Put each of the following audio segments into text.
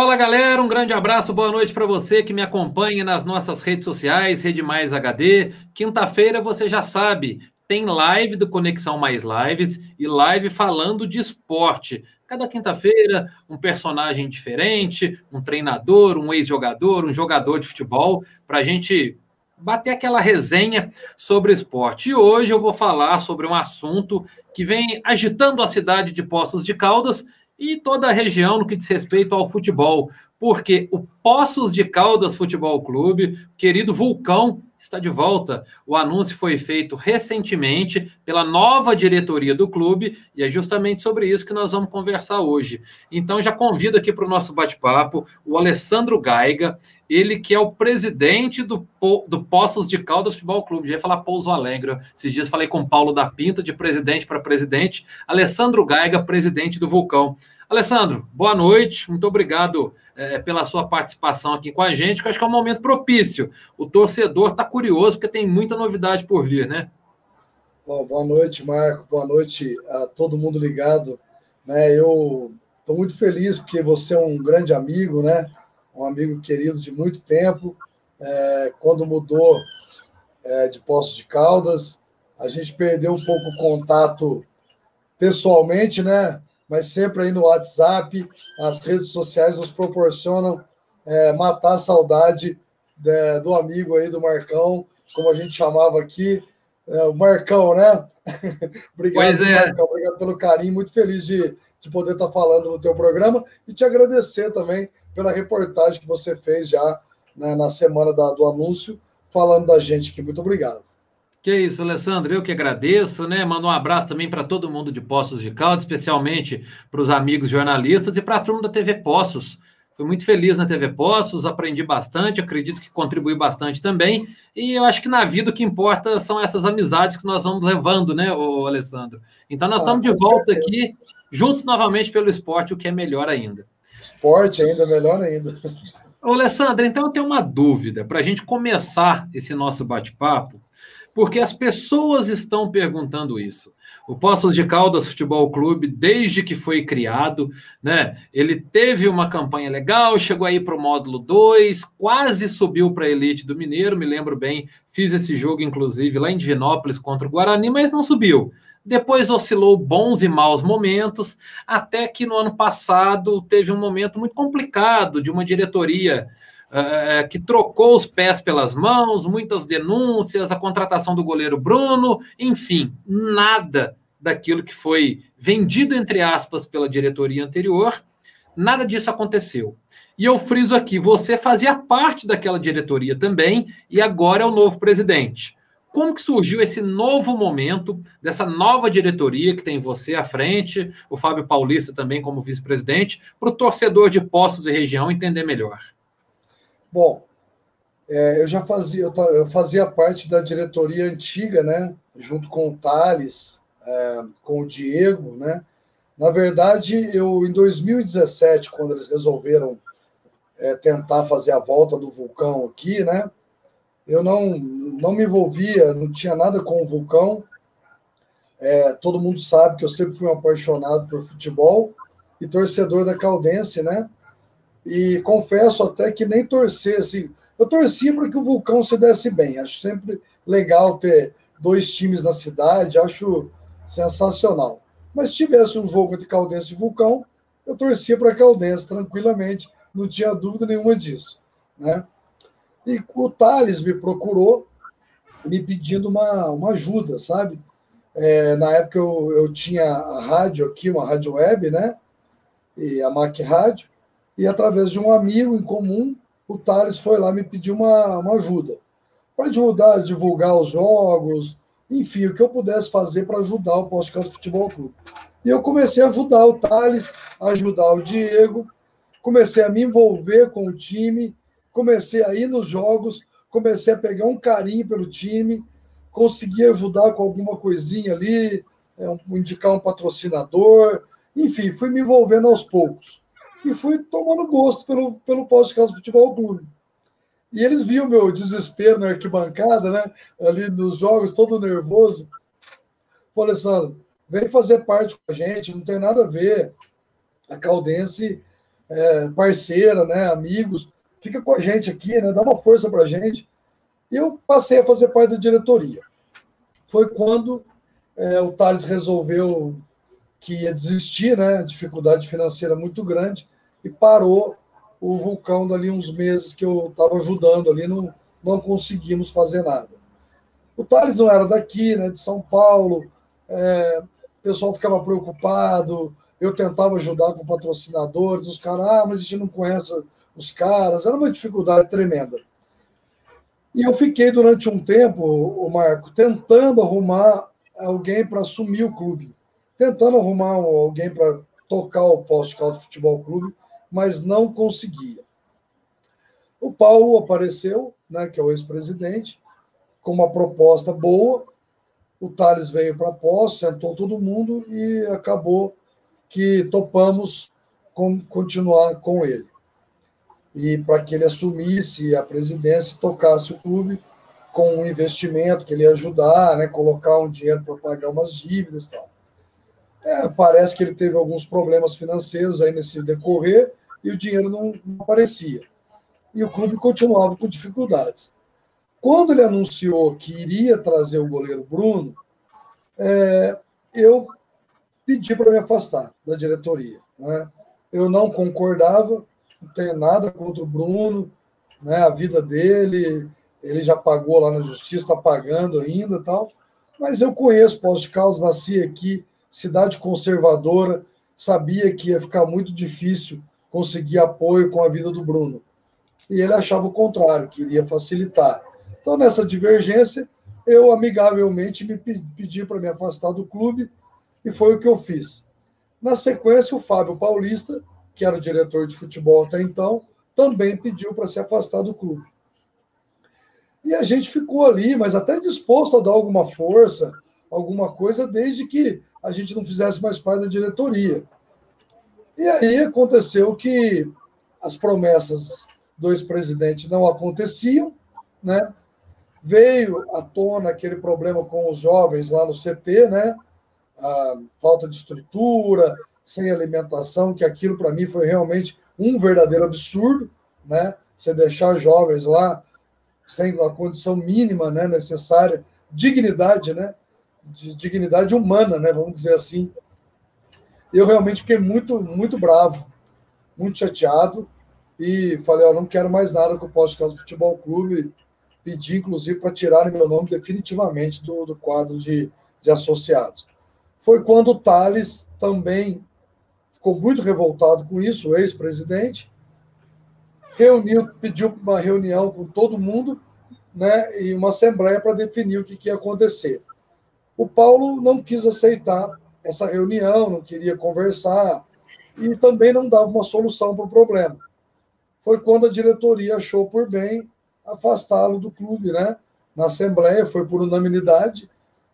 Fala galera, um grande abraço, boa noite para você que me acompanha nas nossas redes sociais, Rede Mais HD. Quinta-feira você já sabe, tem live do Conexão Mais Lives e live falando de esporte. Cada quinta-feira, um personagem diferente, um treinador, um ex-jogador, um jogador de futebol, para a gente bater aquela resenha sobre esporte. E hoje eu vou falar sobre um assunto que vem agitando a cidade de Poços de Caldas e toda a região no que diz respeito ao futebol, porque o Poços de Caldas Futebol Clube, querido Vulcão, está de volta. O anúncio foi feito recentemente pela nova diretoria do clube e é justamente sobre isso que nós vamos conversar hoje. Então já convido aqui para o nosso bate-papo o Alessandro Gaiga, ele que é o presidente do, do Poços de Caldas Futebol Clube. Já ia falar Pouso Alegre. Esses dias falei com Paulo da Pinta, de presidente para presidente. Alessandro Gaiga, presidente do Vulcão. Alessandro, boa noite, muito obrigado é, pela sua participação aqui com a gente, que acho que é um momento propício. O torcedor está curioso, porque tem muita novidade por vir, né? Bom, boa noite, Marco, boa noite a todo mundo ligado. Né, eu estou muito feliz porque você é um grande amigo, né? um amigo querido de muito tempo. É, quando mudou é, de Poços de Caldas, a gente perdeu um pouco o contato pessoalmente, né? Mas sempre aí no WhatsApp, as redes sociais nos proporcionam é, matar a saudade de, do amigo aí, do Marcão, como a gente chamava aqui, é, o Marcão, né? obrigado, é. Marcão, obrigado pelo carinho, muito feliz de, de poder estar falando no teu programa e te agradecer também pela reportagem que você fez já né, na semana da, do anúncio, falando da gente aqui. Muito obrigado. Que isso, Alessandro, eu que agradeço, né? Mando um abraço também para todo mundo de Poços de Caldas, especialmente para os amigos jornalistas e para a turma da TV Poços. Fui muito feliz na TV Poços, aprendi bastante, acredito que contribui bastante também. E eu acho que na vida o que importa são essas amizades que nós vamos levando, né, ô Alessandro? Então nós ah, estamos de volta certeza. aqui, juntos novamente pelo esporte, o que é melhor ainda. Esporte ainda, melhor ainda. Ô, Alessandro, então eu tenho uma dúvida para a gente começar esse nosso bate-papo porque as pessoas estão perguntando isso. O Poços de Caldas Futebol Clube, desde que foi criado, né, ele teve uma campanha legal, chegou aí para o módulo 2, quase subiu para a elite do Mineiro, me lembro bem, fiz esse jogo, inclusive, lá em Divinópolis contra o Guarani, mas não subiu. Depois oscilou bons e maus momentos, até que no ano passado teve um momento muito complicado de uma diretoria uh, que trocou os pés pelas mãos, muitas denúncias, a contratação do goleiro Bruno, enfim, nada daquilo que foi vendido, entre aspas, pela diretoria anterior, nada disso aconteceu. E eu friso aqui: você fazia parte daquela diretoria também e agora é o novo presidente. Como que surgiu esse novo momento dessa nova diretoria que tem você à frente, o Fábio Paulista também como vice-presidente, para o torcedor de Poços e região entender melhor? Bom, é, eu já fazia, eu, eu, fazia parte da diretoria antiga, né? Junto com o Thales, é, com o Diego, né? Na verdade, eu em 2017, quando eles resolveram é, tentar fazer a volta do vulcão aqui, né? Eu não, não me envolvia, não tinha nada com o vulcão. É, todo mundo sabe que eu sempre fui um apaixonado por futebol e torcedor da Caldense, né? E confesso até que nem torcer, assim, eu torcia para que o Vulcão se desse bem. Acho sempre legal ter dois times na cidade, acho sensacional. Mas se tivesse um jogo entre Caldense e Vulcão, eu torcia para Caldense tranquilamente, não tinha dúvida nenhuma disso, né? E o Thales me procurou me pedindo uma, uma ajuda, sabe? É, na época eu, eu tinha a rádio aqui, uma rádio web, né? E a Mac Rádio e através de um amigo em comum, o Thales foi lá me pedir uma, uma ajuda. Para ajudar divulgar os jogos, enfim, o que eu pudesse fazer para ajudar o Podcast Futebol Clube. E eu comecei a ajudar o Thales, a ajudar o Diego, comecei a me envolver com o time, comecei a ir nos jogos, comecei a pegar um carinho pelo time, consegui ajudar com alguma coisinha ali, é, indicar um patrocinador, enfim, fui me envolvendo aos poucos e fui tomando gosto pelo, pelo podcast Futebol Clube. E eles viam meu desespero na arquibancada, né? Ali nos jogos, todo nervoso. Falei, Alessandro, vem fazer parte com a gente, não tem nada a ver. A Caldense é, parceira, né, amigos, fica com a gente aqui, né, dá uma força para a gente. E eu passei a fazer parte da diretoria. Foi quando é, o Thales resolveu que ia desistir, né, dificuldade financeira muito grande, e parou o vulcão dali uns meses que eu estava ajudando ali, não, não conseguimos fazer nada. O Thales não era daqui, né, de São Paulo, é, o pessoal ficava preocupado, eu tentava ajudar com patrocinadores, os caras, ah, mas a gente não conhece os caras, era uma dificuldade tremenda. E eu fiquei durante um tempo, o Marco, tentando arrumar alguém para assumir o clube, tentando arrumar alguém para tocar o Posto Caldo Futebol Clube, mas não conseguia. O Paulo apareceu, né, que é o ex-presidente, com uma proposta boa. O Thales veio para posto, sentou todo mundo e acabou que topamos com, continuar com ele. E para que ele assumisse a presidência e tocasse o clube com um investimento que ele ia ajudar, né, colocar um dinheiro para pagar umas dívidas e tal. É, parece que ele teve alguns problemas financeiros aí nesse decorrer e o dinheiro não, aparecia. E o clube continuava com dificuldades. Quando ele anunciou que iria trazer o goleiro Bruno, é, eu pedi para me afastar da diretoria. Né? Eu não concordava, não tenho nada contra o Bruno, né? a vida dele, ele já pagou lá na justiça, está pagando ainda tal. Mas eu conheço Poços de Caldas, nasci aqui, cidade conservadora, sabia que ia ficar muito difícil conseguir apoio com a vida do Bruno. E ele achava o contrário, que iria facilitar. Então, nessa divergência, eu amigavelmente me pedi para me afastar do clube e foi o que eu fiz. Na sequência, o Fábio Paulista, que era o diretor de futebol até então, também pediu para se afastar do clube. E a gente ficou ali, mas até disposto a dar alguma força, alguma coisa, desde que a gente não fizesse mais parte da diretoria. E aí aconteceu que as promessas do ex-presidente não aconteciam, né? Veio à tona aquele problema com os jovens lá no CT, né? A falta de estrutura, sem alimentação, que aquilo para mim foi realmente um verdadeiro absurdo, né? Você deixar jovens lá sem a condição mínima, né, necessária, dignidade, né? De dignidade humana, né, vamos dizer assim, eu realmente fiquei muito, muito bravo, muito chateado e falei, ó, não quero mais nada com o Pós-Caldo Futebol Clube, pedi inclusive para tirarem meu nome definitivamente do, do quadro de, de associados. Foi quando o Thales também ficou muito revoltado com isso, o ex-presidente, reuniu, pediu uma reunião com todo mundo, né, e uma assembleia para definir o que, que ia acontecer. O Paulo não quis aceitar essa reunião, não queria conversar e também não dava uma solução para o problema. Foi quando a diretoria achou por bem afastá-lo do clube, né? Na assembleia foi por unanimidade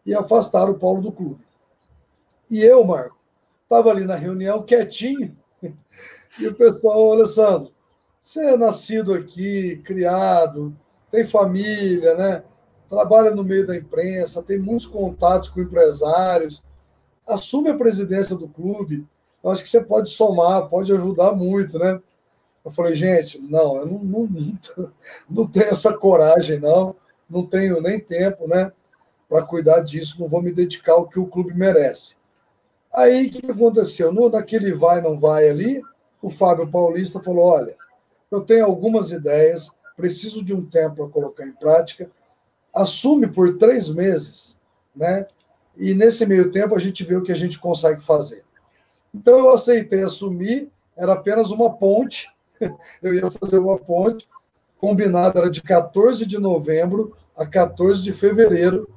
e afastaram o Paulo do clube. E eu, Marco, estava ali na reunião quietinho e o pessoal, Alessandro, você é nascido aqui, criado, tem família, né? Trabalha no meio da imprensa, tem muitos contatos com empresários assume a presidência do clube, eu acho que você pode somar, pode ajudar muito, né? Eu falei, gente, não, eu não, não, não, tenho essa coragem, não, não tenho nem tempo, né, para cuidar disso, não vou me dedicar ao que o clube merece. Aí, o que aconteceu? No, naquele vai, não vai ali, o Fábio Paulista falou, olha, eu tenho algumas ideias, preciso de um tempo para colocar em prática, assume por três meses, né, e nesse meio tempo a gente vê o que a gente consegue fazer. Então eu aceitei assumir, era apenas uma ponte, eu ia fazer uma ponte, combinada era de 14 de novembro a 14 de fevereiro,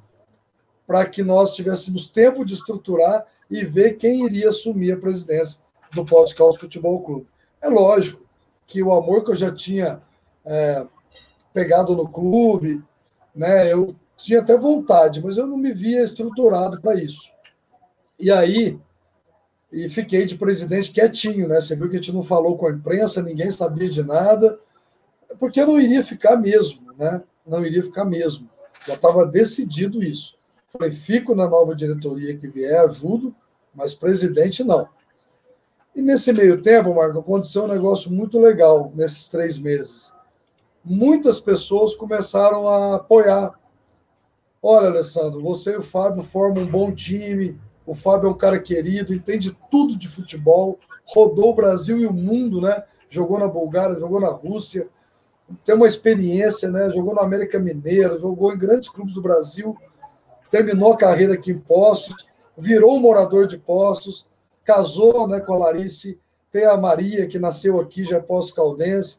para que nós tivéssemos tempo de estruturar e ver quem iria assumir a presidência do Pós-Caos Futebol Clube. É lógico que o amor que eu já tinha é, pegado no clube, né, eu tinha até vontade, mas eu não me via estruturado para isso. E aí, e fiquei de presidente quietinho, né? Você viu que a gente não falou com a imprensa, ninguém sabia de nada, porque eu não iria ficar mesmo, né? Não iria ficar mesmo. Já estava decidido isso. Falei, fico na nova diretoria que vier, ajudo, mas presidente não. E nesse meio tempo, Marco, aconteceu um negócio muito legal nesses três meses. Muitas pessoas começaram a apoiar. Olha, Alessandro, você e o Fábio formam um bom time. O Fábio é um cara querido, entende tudo de futebol, rodou o Brasil e o mundo, né? Jogou na Bulgária, jogou na Rússia, tem uma experiência, né? Jogou no América Mineiro, jogou em grandes clubes do Brasil, terminou a carreira aqui em Poços, virou morador de Poços, casou né, com a Larice, tem a Maria, que nasceu aqui, já é Poços Caldense,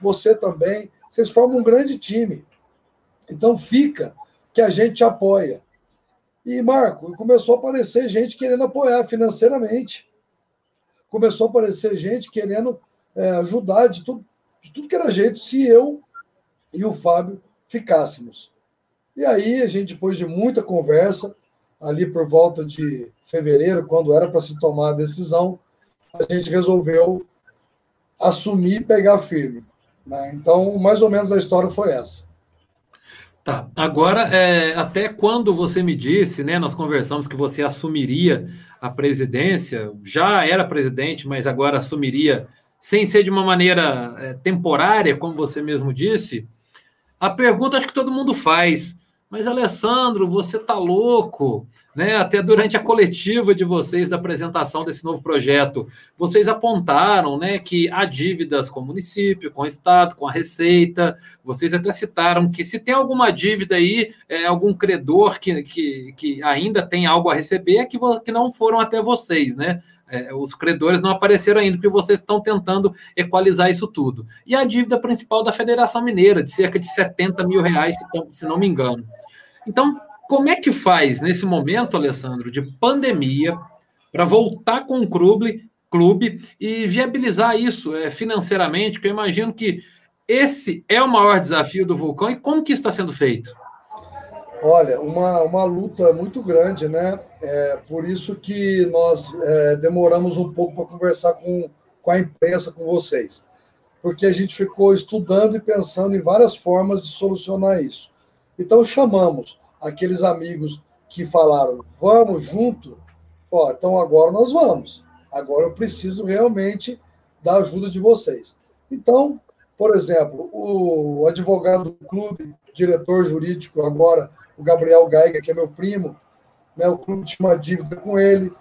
você também. Vocês formam um grande time. Então fica que a gente apoia. E, Marco, começou a aparecer gente querendo apoiar financeiramente. Começou a aparecer gente querendo é, ajudar de tudo, de tudo que era jeito se eu e o Fábio ficássemos. E aí, a gente, depois de muita conversa, ali por volta de fevereiro, quando era para se tomar a decisão, a gente resolveu assumir e pegar firme. Né? Então, mais ou menos a história foi essa. Tá. Agora, é, até quando você me disse, né, nós conversamos que você assumiria a presidência, já era presidente, mas agora assumiria sem ser de uma maneira é, temporária, como você mesmo disse, a pergunta acho que todo mundo faz. Mas, Alessandro, você tá louco, né? Até durante a coletiva de vocês da apresentação desse novo projeto, vocês apontaram, né, que há dívidas com o município, com o estado, com a receita. Vocês até citaram que se tem alguma dívida aí, é, algum credor que, que, que ainda tem algo a receber, é que, que não foram até vocês, né? É, os credores não apareceram ainda, porque vocês estão tentando equalizar isso tudo. E a dívida principal da Federação Mineira, de cerca de 70 mil reais, se não me engano. Então, como é que faz nesse momento, Alessandro, de pandemia, para voltar com o clube, clube e viabilizar isso é, financeiramente? Que eu imagino que esse é o maior desafio do Vulcão e como que está sendo feito? Olha, uma, uma luta muito grande, né? É por isso que nós é, demoramos um pouco para conversar com, com a imprensa, com vocês. Porque a gente ficou estudando e pensando em várias formas de solucionar isso. Então, chamamos aqueles amigos que falaram, vamos junto, ó, então agora nós vamos. Agora eu preciso realmente da ajuda de vocês. Então, por exemplo, o advogado do clube, diretor jurídico agora, o Gabriel Geiger, que é meu primo, né, o clube tinha uma dívida com ele,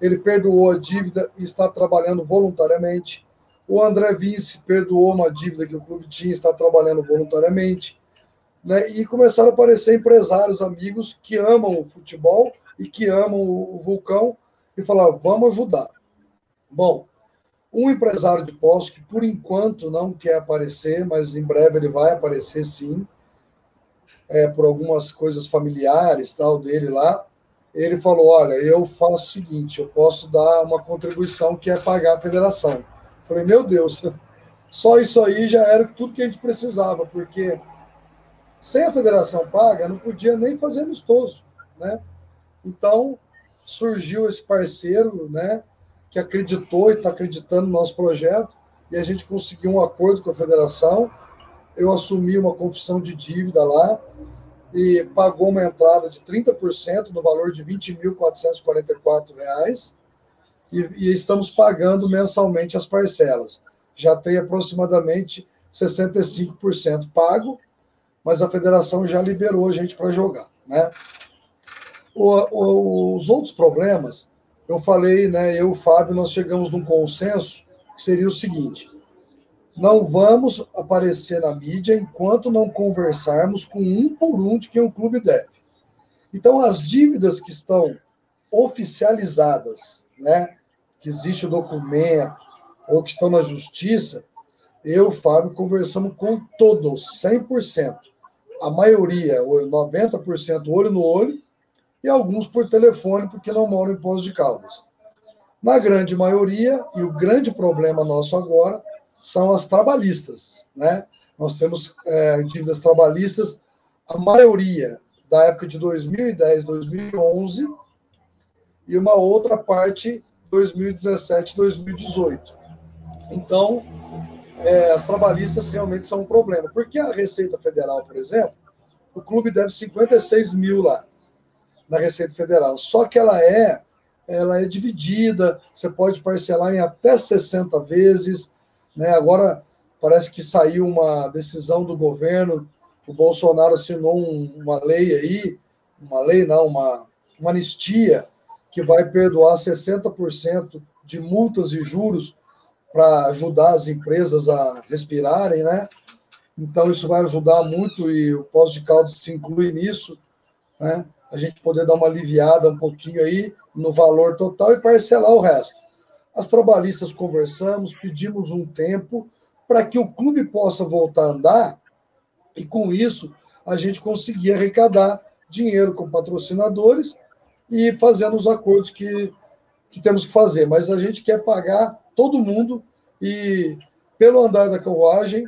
ele perdoou a dívida e está trabalhando voluntariamente. O André Vince perdoou uma dívida que o clube tinha e está trabalhando voluntariamente. Né, e começaram a aparecer empresários, amigos que amam o futebol e que amam o Vulcão e falaram: vamos ajudar. Bom, um empresário de postos que por enquanto não quer aparecer, mas em breve ele vai aparecer sim, é, por algumas coisas familiares tal dele lá, ele falou: olha, eu faço o seguinte, eu posso dar uma contribuição que é pagar a federação. falei, meu Deus, só isso aí já era tudo que a gente precisava, porque sem a federação paga, não podia nem fazer amistoso, né? Então, surgiu esse parceiro, né, que acreditou e está acreditando no nosso projeto, e a gente conseguiu um acordo com a federação, eu assumi uma confissão de dívida lá e pagou uma entrada de 30% no valor de R$ 20.444 e, e estamos pagando mensalmente as parcelas. Já tem aproximadamente 65% pago, mas a federação já liberou a gente para jogar, né? O, o, os outros problemas, eu falei, né, eu e o Fábio, nós chegamos num consenso que seria o seguinte: não vamos aparecer na mídia enquanto não conversarmos com um por um de quem o clube deve. Então, as dívidas que estão oficializadas, né, que existe o documento, ou que estão na justiça, eu, Fábio, conversamos com todos, 100%. A maioria, 90%, olho no olho, e alguns por telefone, porque não moram em Poços de Caldas. Na grande maioria, e o grande problema nosso agora, são as trabalhistas. Né? Nós temos é, dívidas trabalhistas, a maioria da época de 2010, 2011, e uma outra parte 2017, 2018. Então, é, as trabalhistas realmente são um problema. Porque a Receita Federal, por exemplo, o clube deve 56 mil lá, na Receita Federal. Só que ela é ela é dividida, você pode parcelar em até 60 vezes. Né? Agora, parece que saiu uma decisão do governo, o Bolsonaro assinou um, uma lei aí, uma lei não, uma, uma anistia, que vai perdoar 60% de multas e juros para ajudar as empresas a respirarem, né? Então, isso vai ajudar muito e o pós de caldo se inclui nisso, né? A gente poder dar uma aliviada um pouquinho aí no valor total e parcelar o resto. As trabalhistas conversamos, pedimos um tempo para que o clube possa voltar a andar e, com isso, a gente conseguir arrecadar dinheiro com patrocinadores e fazendo os acordos que, que temos que fazer. Mas a gente quer pagar todo mundo e, pelo andar da carruagem,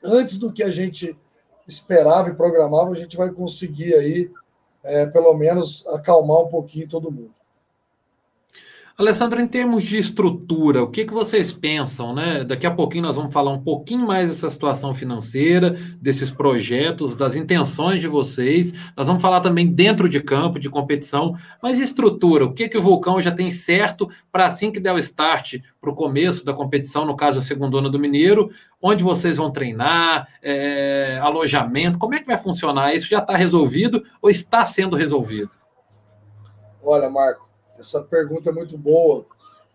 antes do que a gente esperava e programava, a gente vai conseguir aí, é, pelo menos, acalmar um pouquinho todo mundo. Alessandro, em termos de estrutura, o que, que vocês pensam, né? Daqui a pouquinho nós vamos falar um pouquinho mais dessa situação financeira, desses projetos, das intenções de vocês. Nós vamos falar também dentro de campo, de competição, mas estrutura, o que, que o Vulcão já tem certo para assim que der o start para o começo da competição, no caso a segundona do Mineiro, onde vocês vão treinar, é, alojamento, como é que vai funcionar? Isso já está resolvido ou está sendo resolvido? Olha, Marco, essa pergunta é muito boa.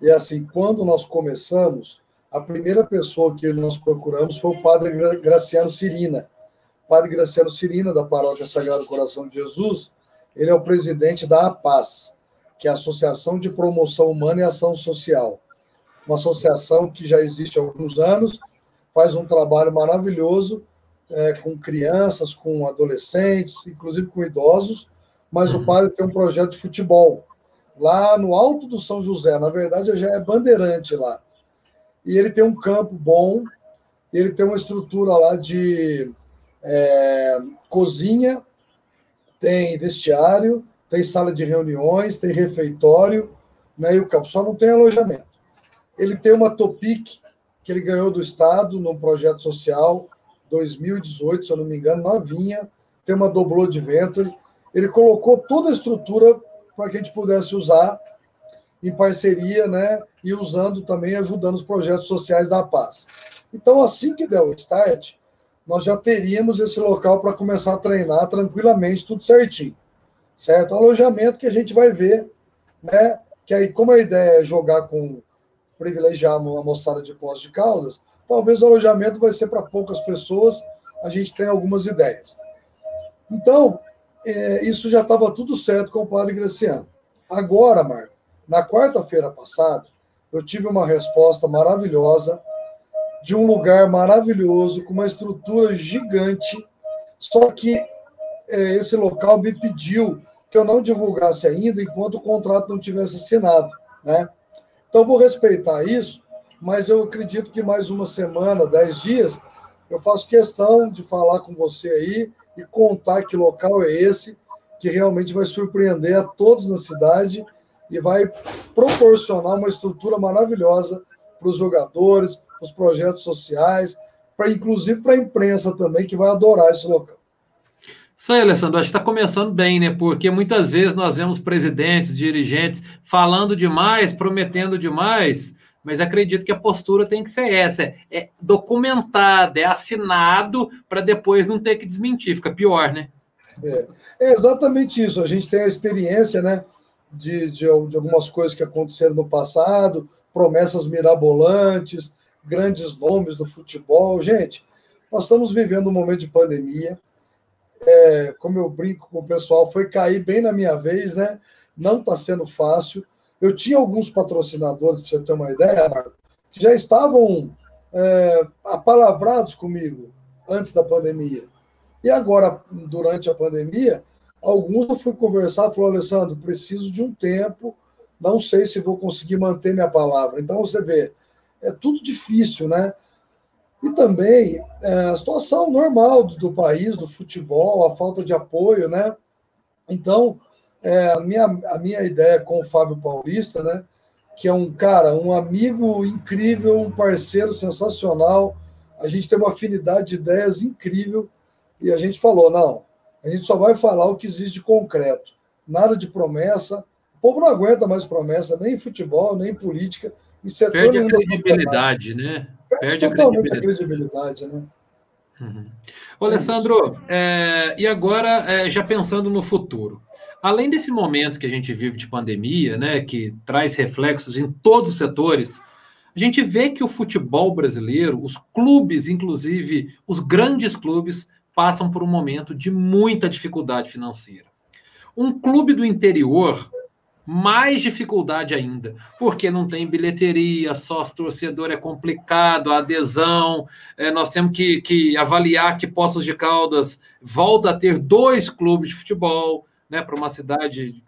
E assim, quando nós começamos, a primeira pessoa que nós procuramos foi o padre Graciano Cirina. Padre Graciano Cirina, da Paróquia Sagrado Coração de Jesus, ele é o presidente da APAS, que é a Associação de Promoção Humana e Ação Social. Uma associação que já existe há alguns anos, faz um trabalho maravilhoso é, com crianças, com adolescentes, inclusive com idosos, mas o padre tem um projeto de futebol lá no alto do São José. Na verdade, já é bandeirante lá. E ele tem um campo bom, ele tem uma estrutura lá de é, cozinha, tem vestiário, tem sala de reuniões, tem refeitório, né, e o campo só não tem alojamento. Ele tem uma Topic que ele ganhou do Estado num projeto social 2018, se eu não me engano, novinha, tem uma doblô de vento. Ele colocou toda a estrutura para que a gente pudesse usar em parceria, né, e usando também, ajudando os projetos sociais da paz. Então, assim que der o start, nós já teríamos esse local para começar a treinar tranquilamente, tudo certinho, certo? Alojamento que a gente vai ver, né, que aí, como a ideia é jogar com, privilegiar a moçada de pós de Caldas, talvez o alojamento vai ser para poucas pessoas, a gente tem algumas ideias. Então, é, isso já estava tudo certo com o padre Graciano. Agora, Marco, na quarta-feira passada, eu tive uma resposta maravilhosa de um lugar maravilhoso, com uma estrutura gigante, só que é, esse local me pediu que eu não divulgasse ainda enquanto o contrato não tivesse assinado, né? Então, vou respeitar isso, mas eu acredito que mais uma semana, dez dias, eu faço questão de falar com você aí e contar que local é esse que realmente vai surpreender a todos na cidade e vai proporcionar uma estrutura maravilhosa para os jogadores, para os projetos sociais, para inclusive para a imprensa também, que vai adorar esse local. Isso aí, Alessandro, acho que está começando bem, né? Porque muitas vezes nós vemos presidentes, dirigentes falando demais, prometendo demais, mas acredito que a postura tem que ser essa: é, é documentado, é assinado, para depois não ter que desmentir, fica pior, né? É, é, exatamente isso. A gente tem a experiência, né, de, de, de algumas coisas que aconteceram no passado, promessas mirabolantes, grandes nomes do futebol. Gente, nós estamos vivendo um momento de pandemia. É, como eu brinco com o pessoal, foi cair bem na minha vez, né? Não está sendo fácil. Eu tinha alguns patrocinadores, para você ter uma ideia, Marco, que já estavam é, apalavrados comigo antes da pandemia. E agora, durante a pandemia, alguns eu fui conversar e falou, Alessandro, preciso de um tempo, não sei se vou conseguir manter minha palavra. Então, você vê, é tudo difícil, né? E também é, a situação normal do, do, país, do futebol, a falta de apoio, né? Então, é, a, minha, a minha ideia com o Fábio Paulista, né? Que é um cara, um amigo incrível, um parceiro sensacional. A gente tem uma afinidade de ideias incrível. E a gente falou: não, a gente só vai falar o que existe de concreto. Nada de promessa. povo não aguenta mais promessa, nem em futebol, nem em política, em setor Perde a credibilidade, né? Perde, Perde totalmente a credibilidade, né? Uhum. Ô, Alessandro, é, e agora, é, já pensando no futuro, além desse momento que a gente vive de pandemia, né, que traz reflexos em todos os setores, a gente vê que o futebol brasileiro, os clubes, inclusive os grandes clubes, passam por um momento de muita dificuldade financeira. Um clube do interior, mais dificuldade ainda, porque não tem bilheteria, sócio torcedor é complicado, a adesão, é, nós temos que, que avaliar que Poços de Caldas volta a ter dois clubes de futebol, né, para uma cidade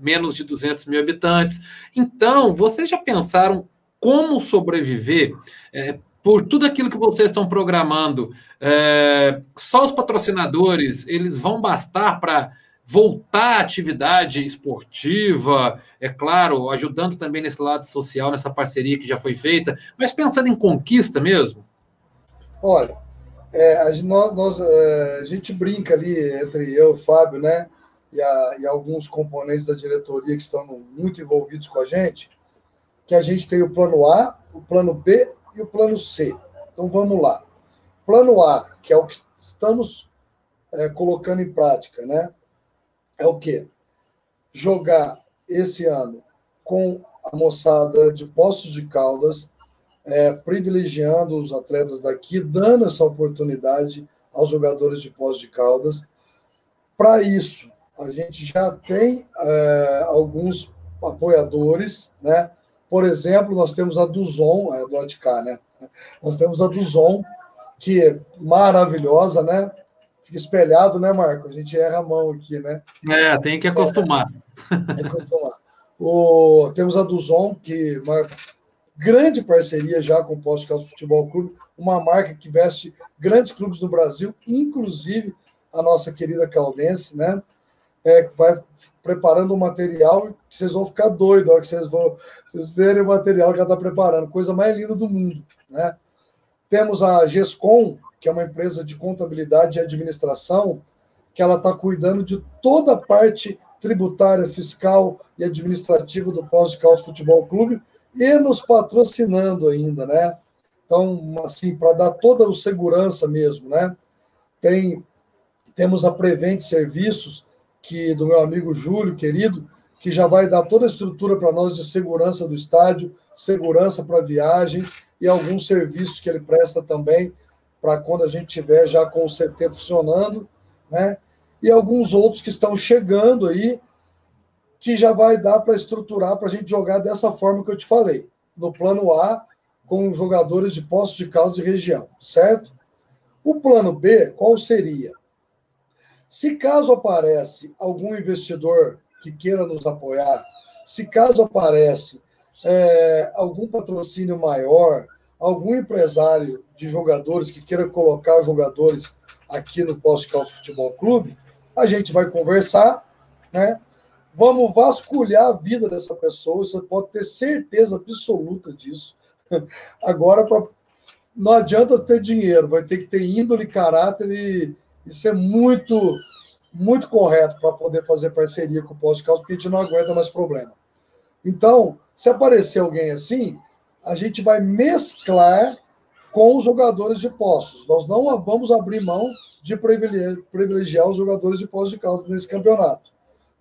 menos de 200 mil habitantes. Então, vocês já pensaram como sobreviver? É, por tudo aquilo que vocês estão programando, é, só os patrocinadores eles vão bastar para voltar à atividade esportiva, é claro, ajudando também nesse lado social, nessa parceria que já foi feita, mas pensando em conquista mesmo? Olha, é, a, nós, nós, é, a gente brinca ali entre eu e o Fábio, né, e, a, e alguns componentes da diretoria que estão muito envolvidos com a gente, que a gente tem o plano A, o plano B e o plano C. Então vamos lá. Plano A, que é o que estamos é, colocando em prática, né? é o quê? Jogar esse ano com a moçada de Poços de Caldas, é, privilegiando os atletas daqui, dando essa oportunidade aos jogadores de Poços de Caldas. Para isso, a gente já tem é, alguns apoiadores, né? Por exemplo, nós temos a Duzon, é do lado de cá, né? Nós temos a Duzon, que é maravilhosa, né? fica espelhado, né, Marco? A gente erra a mão aqui, né? É, tem que acostumar. É, acostumar. O, temos a Duzon, que uma grande parceria já com o Posto Caldo Futebol Clube, uma marca que veste grandes clubes no Brasil, inclusive a nossa querida Caldense, né? É, vai preparando um material que vocês vão ficar doidos na hora que vocês vão vocês verem o material que ela está preparando, coisa mais linda do mundo, né? Temos a GESCOM, que é uma empresa de contabilidade e administração, que ela está cuidando de toda a parte tributária, fiscal e administrativa do Pós-de Futebol Clube e nos patrocinando ainda, né? Então, assim, para dar toda a segurança mesmo, né? Tem, temos a Prevent Serviços, que do meu amigo Júlio, querido, que já vai dar toda a estrutura para nós de segurança do estádio, segurança para viagem e alguns serviços que ele presta também para quando a gente tiver já com o CT funcionando, né? E alguns outros que estão chegando aí, que já vai dar para estruturar para a gente jogar dessa forma que eu te falei, no plano A, com jogadores de Poços de Caldas e região, certo? O plano B, qual seria? Se caso aparece algum investidor que queira nos apoiar, se caso aparece é, algum patrocínio maior, algum empresário de jogadores que queira colocar jogadores aqui no Posto Calço Futebol Clube, a gente vai conversar, né? Vamos vasculhar a vida dessa pessoa, você pode ter certeza absoluta disso. Agora, pra, não adianta ter dinheiro, vai ter que ter índole, caráter e, e ser muito, muito correto para poder fazer parceria com o Calço, porque a gente não aguenta mais problema. Então, se aparecer alguém assim, a gente vai mesclar com os jogadores de postos. Nós não vamos abrir mão de privilegiar os jogadores de postos de causa nesse campeonato,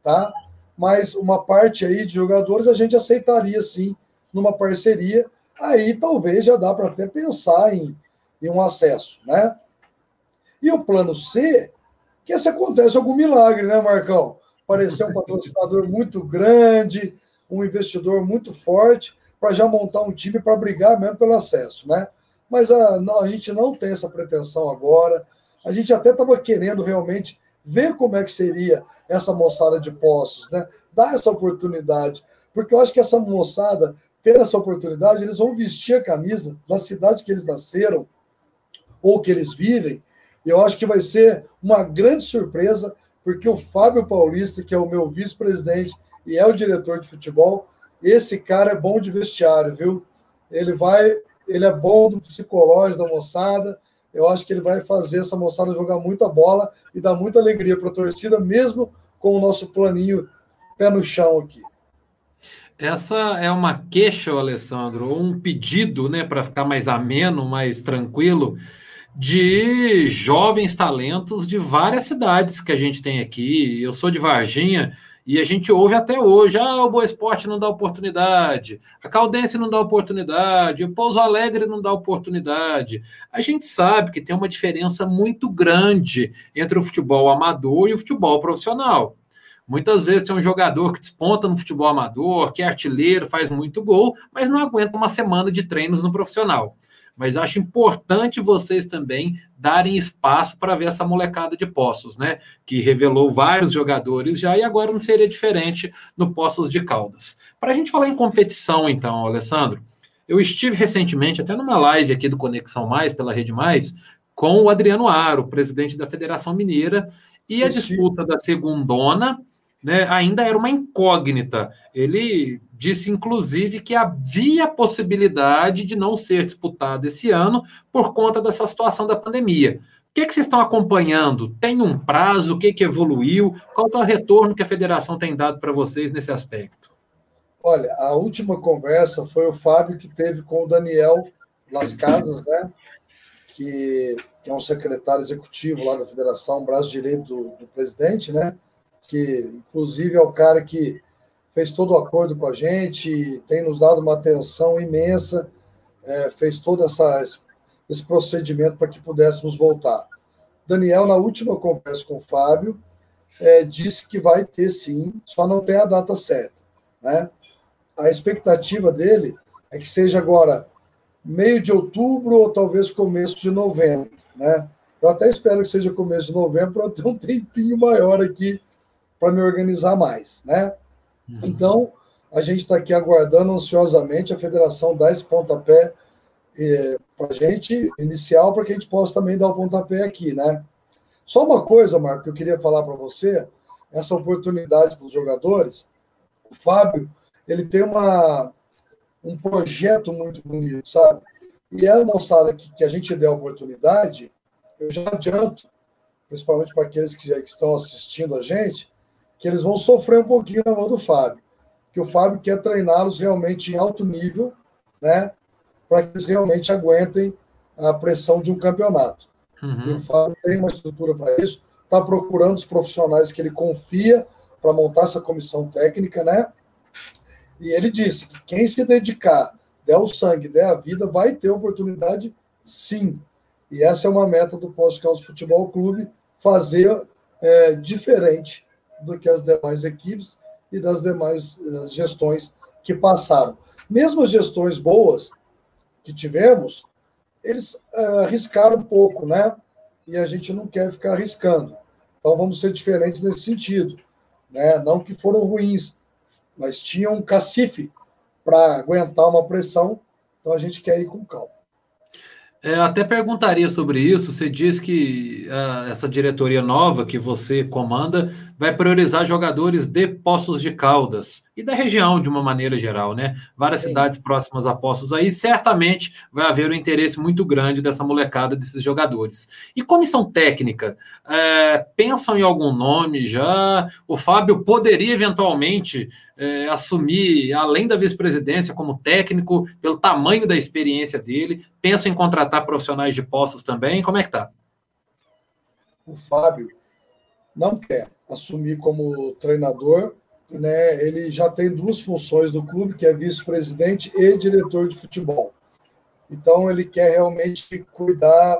tá? Mas uma parte aí de jogadores a gente aceitaria sim numa parceria. Aí talvez já dá para até pensar em, em um acesso, né? E o plano C, que se acontece algum milagre, né, Marcão? Parecer um patrocinador muito grande, um investidor muito forte, para já montar um time para brigar mesmo pelo acesso, né? Mas a, a gente não tem essa pretensão agora. A gente até estava querendo realmente ver como é que seria essa moçada de postos, né? Dar essa oportunidade, porque eu acho que essa moçada ter essa oportunidade, eles vão vestir a camisa da cidade que eles nasceram ou que eles vivem. Eu acho que vai ser uma grande surpresa, porque o Fábio Paulista, que é o meu vice-presidente e é o diretor de futebol, esse cara é bom de vestiário, viu? Ele vai, ele é bom do psicológico da moçada. Eu acho que ele vai fazer essa moçada jogar muita bola e dar muita alegria para a torcida, mesmo com o nosso planinho pé no chão aqui. Essa é uma queixa, Alessandro, ou um pedido, né, para ficar mais ameno, mais tranquilo, de jovens talentos de várias cidades que a gente tem aqui. Eu sou de Varginha e a gente ouve até hoje: ah, o Boa Esporte não dá oportunidade, a Caldense não dá oportunidade, o Pouso Alegre não dá oportunidade. A gente sabe que tem uma diferença muito grande entre o futebol amador e o futebol profissional. Muitas vezes tem um jogador que desponta no futebol amador, que é artilheiro, faz muito gol, mas não aguenta uma semana de treinos no profissional mas acho importante vocês também darem espaço para ver essa molecada de Poços, né? Que revelou vários jogadores já e agora não seria diferente no Poços de Caldas. Para a gente falar em competição, então, Alessandro, eu estive recentemente, até numa live aqui do Conexão Mais, pela Rede Mais, com o Adriano Aro, presidente da Federação Mineira, e sim, a disputa sim. da segundona né, ainda era uma incógnita. Ele disse, inclusive, que havia possibilidade de não ser disputado esse ano por conta dessa situação da pandemia. O que, é que vocês estão acompanhando? Tem um prazo? O que, é que evoluiu? Qual é o retorno que a federação tem dado para vocês nesse aspecto? Olha, a última conversa foi o Fábio que teve com o Daniel Las Casas, né? Que, que é um secretário executivo lá da federação, braço direito do, do presidente, né? Que, inclusive, é o cara que fez todo o acordo com a gente, tem nos dado uma atenção imensa, é, fez todo essa, esse procedimento para que pudéssemos voltar. Daniel, na última conversa com o Fábio, é, disse que vai ter sim, só não tem a data certa. Né? A expectativa dele é que seja agora meio de outubro ou talvez começo de novembro. Né? Eu até espero que seja começo de novembro para ter um tempinho maior aqui para me organizar mais. Né? Uhum. Então, a gente está aqui aguardando ansiosamente a federação dar esse pontapé é, para a gente, inicial, para que a gente possa também dar o pontapé aqui, né? Só uma coisa, Marco, que eu queria falar para você, essa oportunidade para os jogadores, o Fábio, ele tem uma, um projeto muito bonito, sabe? E a moçada que, que a gente der a oportunidade, eu já adianto, principalmente para aqueles que, já, que estão assistindo a gente, que eles vão sofrer um pouquinho na mão do Fábio, que o Fábio quer treiná-los realmente em alto nível, né, para que eles realmente aguentem a pressão de um campeonato. Uhum. E o Fábio tem uma estrutura para isso, está procurando os profissionais que ele confia para montar essa comissão técnica, né? E ele disse que quem se dedicar, der o sangue, der a vida, vai ter oportunidade sim. E essa é uma meta do Pós-Caldas Futebol Clube, fazer é, diferente do que as demais equipes e das demais uh, gestões que passaram. Mesmo as gestões boas que tivemos, eles uh, arriscaram um pouco, né? E a gente não quer ficar arriscando. Então vamos ser diferentes nesse sentido, né? Não que foram ruins, mas tinham um cacife para aguentar uma pressão, então a gente quer ir com calma. É, até perguntaria sobre isso. Você diz que uh, essa diretoria nova que você comanda vai priorizar jogadores de Poços de Caldas e da região de uma maneira geral, né? Várias Sim. cidades próximas a Poços aí, certamente vai haver um interesse muito grande dessa molecada desses jogadores. E comissão técnica, é, pensam em algum nome já? O Fábio poderia eventualmente é, assumir, além da vice-presidência, como técnico, pelo tamanho da experiência dele? Pensam em contratar profissionais de Poços também? Como é que tá? O Fábio não quer assumir como treinador, né? Ele já tem duas funções do clube, que é vice-presidente e diretor de futebol. Então ele quer realmente cuidar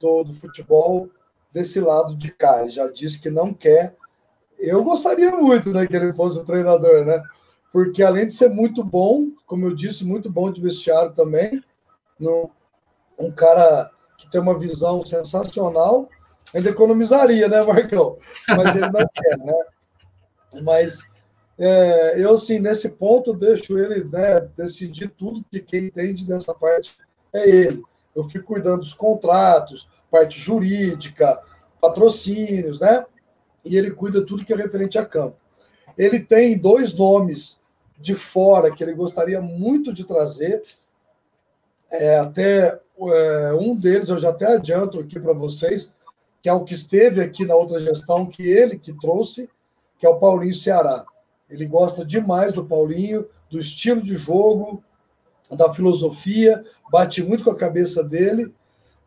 do, do futebol desse lado de cá. Ele já disse que não quer. Eu gostaria muito né, que ele fosse o treinador, né? Porque além de ser muito bom, como eu disse, muito bom de vestiário também, no, um cara que tem uma visão sensacional ainda economizaria, né, Marcão? Mas ele não quer, né? Mas é, eu, assim, nesse ponto, deixo ele né, decidir tudo, que quem entende dessa parte é ele. Eu fico cuidando dos contratos, parte jurídica, patrocínios, né? E ele cuida tudo que é referente a campo. Ele tem dois nomes de fora que ele gostaria muito de trazer. É, até é, um deles eu já até adianto aqui para vocês, que é o que esteve aqui na outra gestão, que ele que trouxe, que é o Paulinho Ceará. Ele gosta demais do Paulinho, do estilo de jogo, da filosofia, bate muito com a cabeça dele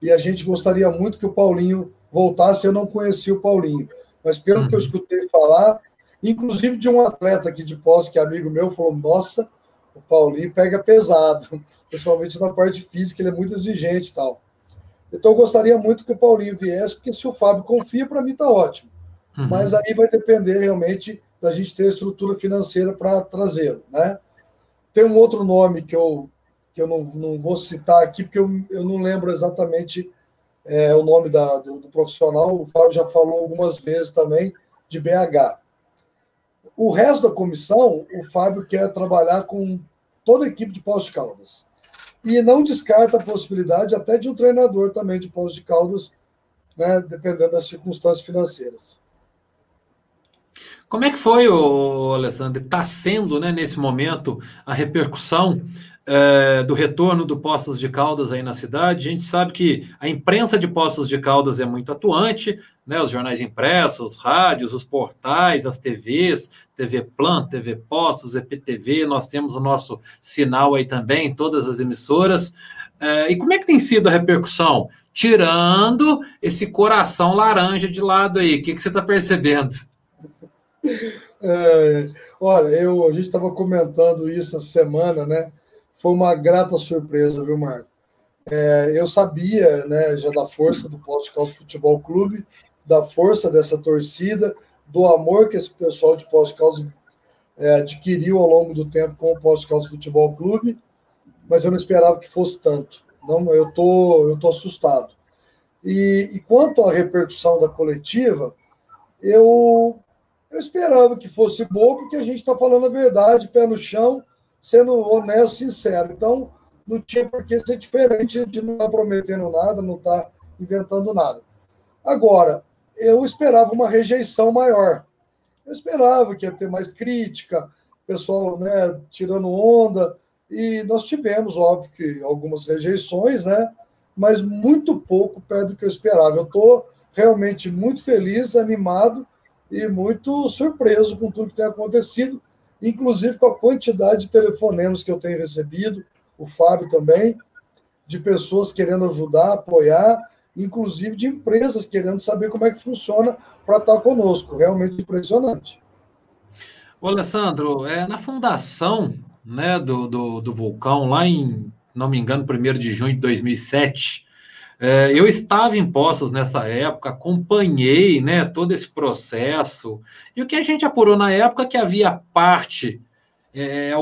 e a gente gostaria muito que o Paulinho voltasse. Eu não conhecia o Paulinho, mas pelo uhum. que eu uhum. escutei falar, inclusive de um atleta aqui de posse, que é amigo meu, falou: Nossa, o Paulinho pega pesado, principalmente na parte física, ele é muito exigente e tal. Então, eu gostaria muito que o Paulinho viesse, porque se o Fábio confia, para mim está ótimo. Uhum. Mas aí vai depender realmente da gente ter estrutura financeira para trazê-lo, né? Tem um outro nome que eu, que eu não, não vou citar aqui, porque eu, eu não lembro exatamente é, o nome da, do, do, profissional. O Fábio já falou algumas vezes também de BH. O resto da comissão, o Fábio quer trabalhar com toda a equipe de Pós de Caldas. E não descarta a possibilidade até de um treinador também de Pós de Caldas, né, dependendo das circunstâncias financeiras. Como é que foi, o Alessandro? Está sendo, né, nesse momento, a repercussão é, do retorno do Poços de Caldas aí na cidade? A gente sabe que a imprensa de Poços de Caldas é muito atuante, né, os jornais impressos, os rádios, os portais, as TVs, TV Plan, TV Poços, EPTV, nós temos o nosso sinal aí também, todas as emissoras. É, e como é que tem sido a repercussão? Tirando esse coração laranja de lado aí, o que, que você está percebendo? É, olha, eu, a gente estava comentando isso essa semana, né? Foi uma grata surpresa, viu, Marco? É, eu sabia, né, já da força do Posto Caldo Futebol Clube, da força dessa torcida, do amor que esse pessoal de Posto Caldo é, adquiriu ao longo do tempo com o Posto Caldo Futebol Clube, mas eu não esperava que fosse tanto. Não, eu tô, eu tô assustado. E, e quanto à repercussão da coletiva, eu eu esperava que fosse boa, porque a gente está falando a verdade, pé no chão, sendo honesto e sincero. Então, não tinha por que ser diferente, gente não está prometendo nada, não está inventando nada. Agora, eu esperava uma rejeição maior. Eu esperava que ia ter mais crítica, pessoal né, tirando onda, e nós tivemos, óbvio, que algumas rejeições, né? Mas muito pouco perto do que eu esperava. Eu estou realmente muito feliz, animado e muito surpreso com tudo que tem acontecido, inclusive com a quantidade de telefonemas que eu tenho recebido, o Fábio também, de pessoas querendo ajudar, apoiar, inclusive de empresas querendo saber como é que funciona para estar conosco. Realmente impressionante. Ô, Alessandro, é, na fundação né, do, do, do Vulcão, lá em, não me engano, 1 de junho de 2007, é, eu estava em Poços nessa época, acompanhei né, todo esse processo, e o que a gente apurou na época é que havia parte, é,